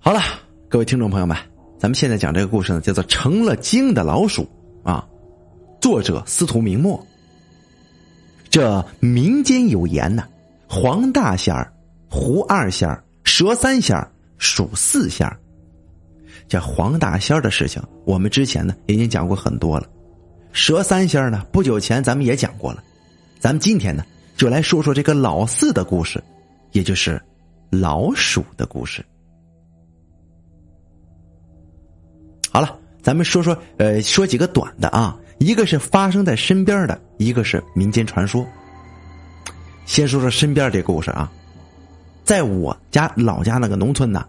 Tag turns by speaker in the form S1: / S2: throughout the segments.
S1: 好了，各位听众朋友们，咱们现在讲这个故事呢，叫做《成了精的老鼠》啊，作者司徒明末。这民间有言呢，黄大仙儿、胡二仙儿、蛇三仙儿、鼠四仙儿。这黄大仙儿的事情，我们之前呢已经讲过很多了。蛇三仙儿呢，不久前咱们也讲过了。咱们今天呢，就来说说这个老四的故事，也就是老鼠的故事。好了，咱们说说，呃，说几个短的啊。一个是发生在身边的，一个是民间传说。先说说身边这故事啊，在我家老家那个农村呢，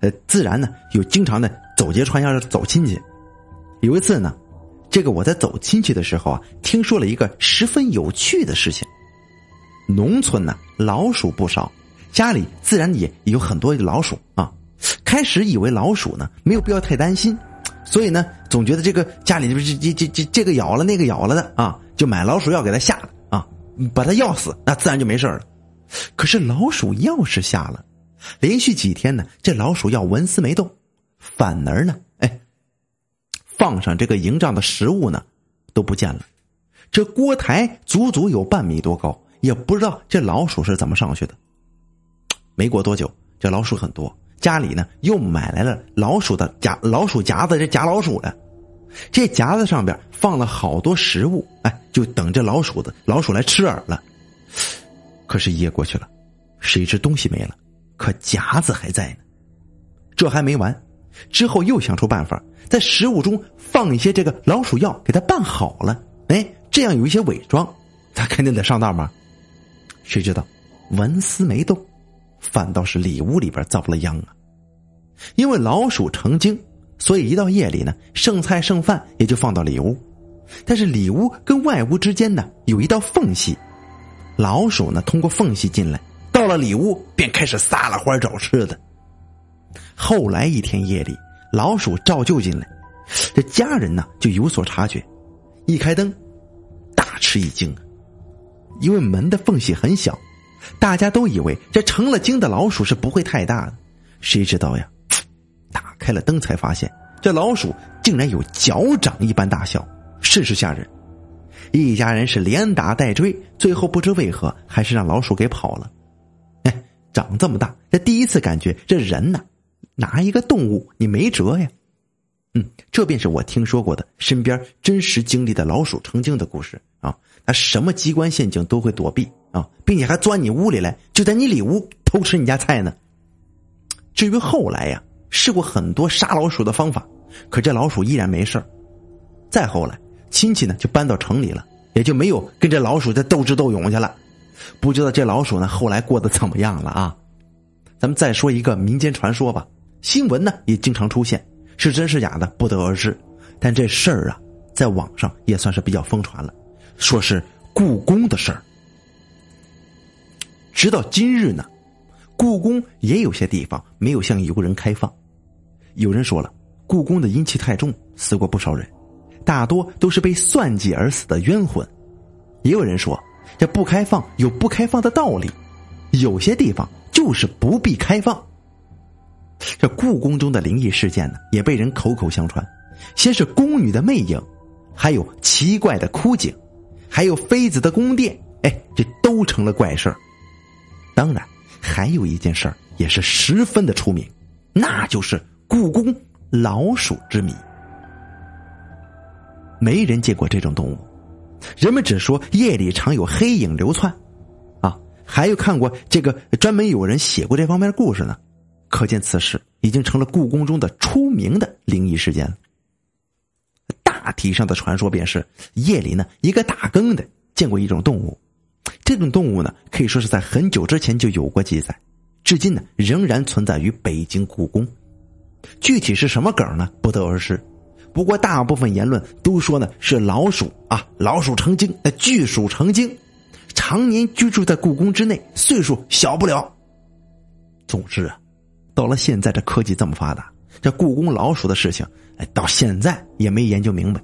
S1: 呃，自然呢有经常的走街串巷的走亲戚。有一次呢，这个我在走亲戚的时候啊，听说了一个十分有趣的事情。农村呢老鼠不少，家里自然也有很多老鼠啊。开始以为老鼠呢没有必要太担心。所以呢，总觉得这个家里这这这这这个咬了那个咬了的啊，就买老鼠药给它下了啊，把它药死，那自然就没事了。可是老鼠药是下了，连续几天呢，这老鼠药纹丝没动，反而呢，哎，放上这个营帐的食物呢都不见了。这锅台足足有半米多高，也不知道这老鼠是怎么上去的。没过多久，这老鼠很多。家里呢，又买来了老鼠的夹老鼠夹子，这夹老鼠的。这夹子上边放了好多食物，哎，就等着老鼠的老鼠来吃饵了。可是，一夜过去了，谁知东西没了，可夹子还在呢。这还没完，之后又想出办法，在食物中放一些这个老鼠药，给它拌好了。哎，这样有一些伪装，他肯定得上当吧？谁知道纹丝没动。反倒是里屋里边遭了殃啊！因为老鼠成精，所以一到夜里呢，剩菜剩饭也就放到里屋。但是里屋跟外屋之间呢，有一道缝隙，老鼠呢通过缝隙进来，到了里屋便开始撒了欢找吃的。后来一天夜里，老鼠照旧进来，这家人呢就有所察觉，一开灯，大吃一惊！因为门的缝隙很小。大家都以为这成了精的老鼠是不会太大的，谁知道呀？打开了灯才发现，这老鼠竟然有脚掌一般大小，甚是吓人。一家人是连打带追，最后不知为何还是让老鼠给跑了。哎，长这么大，这第一次感觉这人呐，拿一个动物你没辙呀。嗯，这便是我听说过的身边真实经历的老鼠成精的故事啊。他什么机关陷阱都会躲避。啊，并且还钻你屋里来，就在你里屋偷吃你家菜呢。至于后来呀，试过很多杀老鼠的方法，可这老鼠依然没事再后来，亲戚呢就搬到城里了，也就没有跟这老鼠在斗智斗勇去了。不知道这老鼠呢后来过得怎么样了啊？咱们再说一个民间传说吧，新闻呢也经常出现，是真是假的不得而知。但这事儿啊，在网上也算是比较疯传了，说是故宫的事儿。直到今日呢，故宫也有些地方没有向游人开放。有人说了，故宫的阴气太重，死过不少人，大多都是被算计而死的冤魂。也有人说，这不开放有不开放的道理，有些地方就是不必开放。这故宫中的灵异事件呢，也被人口口相传。先是宫女的魅影，还有奇怪的枯井，还有妃子的宫殿，哎，这都成了怪事儿。当然，还有一件事儿也是十分的出名，那就是故宫老鼠之谜。没人见过这种动物，人们只说夜里常有黑影流窜，啊，还有看过这个专门有人写过这方面的故事呢。可见此事已经成了故宫中的出名的灵异事件了。大体上的传说便是夜里呢，一个打更的见过一种动物。这种动物呢，可以说是在很久之前就有过记载，至今呢仍然存在于北京故宫。具体是什么梗呢？不得而知。不过大部分言论都说呢是老鼠啊，老鼠成精，那巨鼠成精，常年居住在故宫之内，岁数小不了。总之啊，到了现在这科技这么发达，这故宫老鼠的事情，哎，到现在也没研究明白。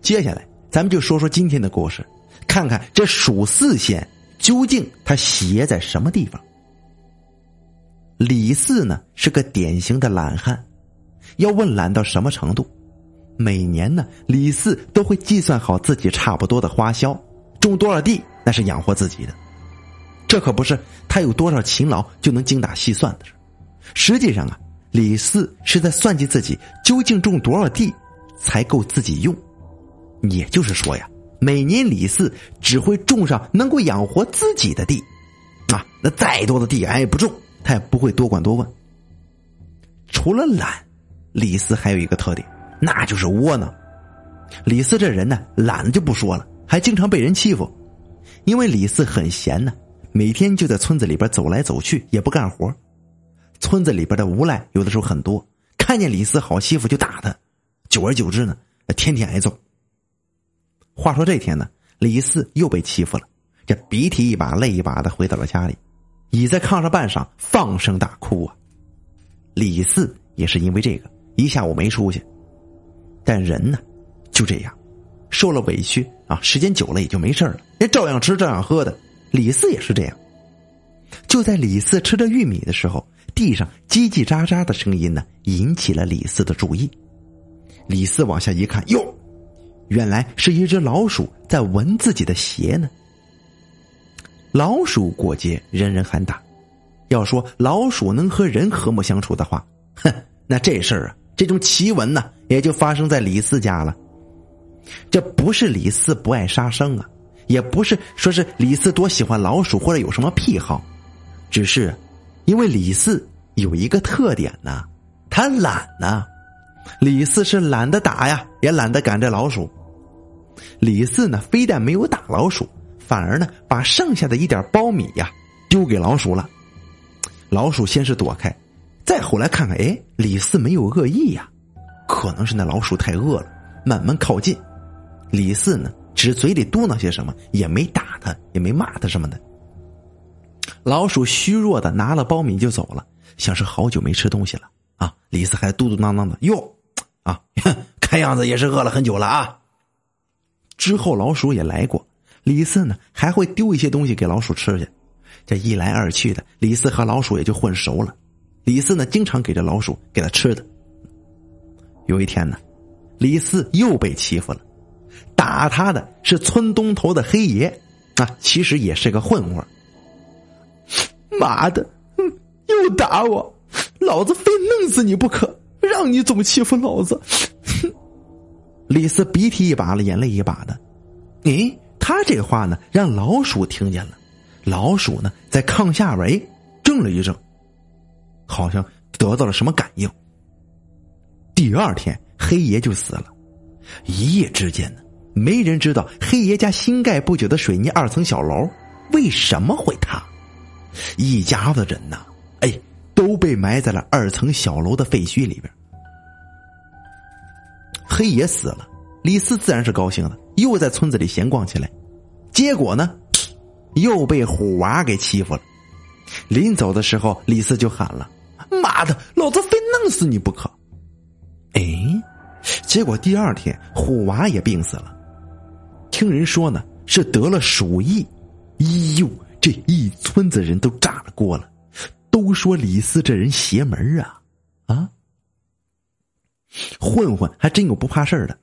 S1: 接下来，咱们就说说今天的故事。看看这蜀四县究竟它邪在什么地方？李四呢是个典型的懒汉。要问懒到什么程度？每年呢，李四都会计算好自己差不多的花销，种多少地那是养活自己的。这可不是他有多少勤劳就能精打细算的事。实际上啊，李四是在算计自己究竟种多少地才够自己用。也就是说呀，每年李四只会种上能够养活自己的地，啊，那再多的地俺也不种，他也不会多管多问。除了懒，李四还有一个特点。那就是窝囊。李四这人呢，懒就不说了，还经常被人欺负。因为李四很闲呢，每天就在村子里边走来走去，也不干活。村子里边的无赖有的时候很多，看见李四好欺负就打他，久而久之呢，天天挨揍。话说这天呢，李四又被欺负了，这鼻涕一把泪一把的回到了家里，倚在炕上半晌，放声大哭啊。李四也是因为这个一下午没出去。但人呢，就这样，受了委屈啊，时间久了也就没事了，人照样吃照样喝的。李四也是这样。就在李四吃着玉米的时候，地上叽叽喳喳的声音呢，引起了李四的注意。李四往下一看，哟，原来是一只老鼠在闻自己的鞋呢。老鼠过街，人人喊打。要说老鼠能和人和睦相处的话，哼，那这事儿啊。这种奇闻呢，也就发生在李四家了。这不是李四不爱杀生啊，也不是说是李四多喜欢老鼠或者有什么癖好，只是因为李四有一个特点呢，他懒呢。李四是懒得打呀，也懒得赶这老鼠。李四呢，非但没有打老鼠，反而呢，把剩下的一点苞米呀丢给老鼠了。老鼠先是躲开。再后来看看，哎，李四没有恶意呀，可能是那老鼠太饿了，慢慢靠近。李四呢，只嘴里嘟囔些什么，也没打他，也没骂他什么的。老鼠虚弱的拿了苞米就走了，像是好久没吃东西了啊。李四还嘟嘟囔囔的，哟，啊，看样子也是饿了很久了啊。之后老鼠也来过，李四呢还会丢一些东西给老鼠吃去，这一来二去的，李四和老鼠也就混熟了。李四呢，经常给这老鼠给他吃的。有一天呢，李四又被欺负了，打他的是村东头的黑爷，啊，其实也是个混混。妈的，又打我，老子非弄死你不可！让你总欺负老子。李四鼻涕一把了，眼泪一把的。诶，他这话呢，让老鼠听见了。老鼠呢，在炕下边哎，怔了一怔。好像得到了什么感应。第二天，黑爷就死了。一夜之间呢，没人知道黑爷家新盖不久的水泥二层小楼为什么会塌。一家子人呐，哎，被埋在了二层小楼的废墟里边。黑爷死了，李四自然是高兴了，又在村子里闲逛起来。结果呢，又被虎娃给欺负了。临走的时候，李四就喊了：“妈的，老子非弄死你不可！”哎，结果第二天虎娃也病死了。听人说呢，是得了鼠疫。哎呦，这一村子人都炸了锅了，都说李四这人邪门啊！啊，混混还真有不怕事的，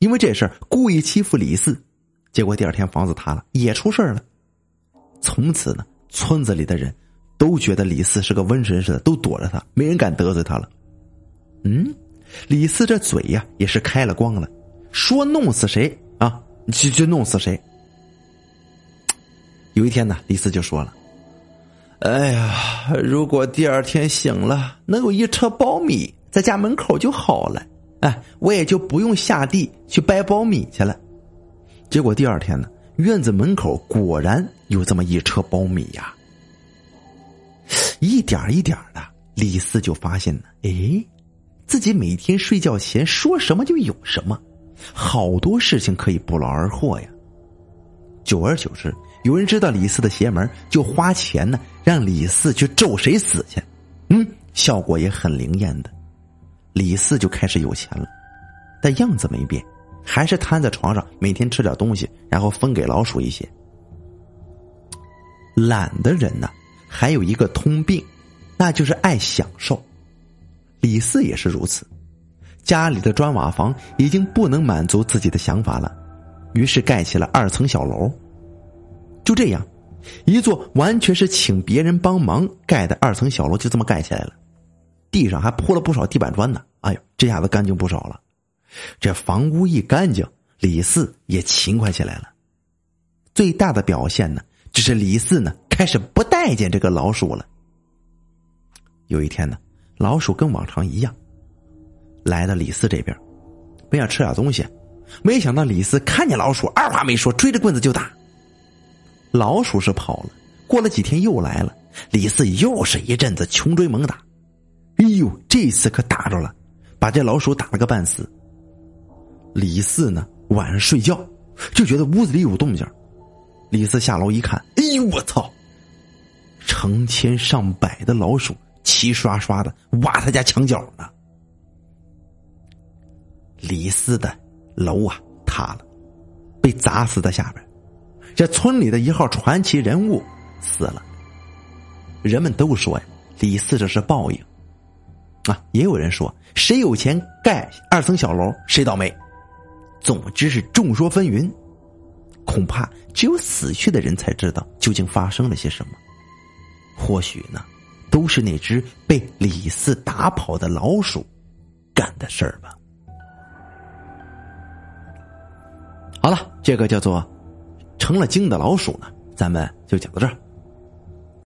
S1: 因为这事儿故意欺负李四，结果第二天房子塌了，也出事了。从此呢。村子里的人都觉得李四是个瘟神似的，都躲着他，没人敢得罪他了。嗯，李四这嘴呀也是开了光了，说弄死谁啊，就就弄死谁。有一天呢，李四就说了：“哎呀，如果第二天醒了，能有一车苞米在家门口就好了，哎，我也就不用下地去掰苞米去了。”结果第二天呢。院子门口果然有这么一车苞米呀，一点一点的，李四就发现了，哎，自己每天睡觉前说什么就有什么，好多事情可以不劳而获呀。久而久之，有人知道李四的邪门，就花钱呢，让李四去咒谁死去，嗯，效果也很灵验的，李四就开始有钱了，但样子没变。还是瘫在床上，每天吃点东西，然后分给老鼠一些。懒的人呢，还有一个通病，那就是爱享受。李四也是如此，家里的砖瓦房已经不能满足自己的想法了，于是盖起了二层小楼。就这样，一座完全是请别人帮忙盖的二层小楼就这么盖起来了，地上还铺了不少地板砖呢。哎呦，这下子干净不少了。这房屋一干净，李四也勤快起来了。最大的表现呢，就是李四呢开始不待见这个老鼠了。有一天呢，老鼠跟往常一样，来到李四这边，本想吃点东西，没想到李四看见老鼠，二话没说，追着棍子就打。老鼠是跑了，过了几天又来了，李四又是一阵子穷追猛打。哎呦，这次可打着了，把这老鼠打了个半死。李四呢，晚上睡觉就觉得屋子里有动静，李四下楼一看，哎呦我操！成千上百的老鼠。齐刷刷的挖他家墙角呢。李四的楼啊塌了，被砸死在下边。这村里的一号传奇人物死了。人们都说呀，李四这是报应啊。也有人说，谁有钱盖二层小楼，谁倒霉。总之是众说纷纭，恐怕只有死去的人才知道究竟发生了些什么。或许呢？都是那只被李四打跑的老鼠干的事儿吧。好了，这个叫做成了精的老鼠呢，咱们就讲到这儿。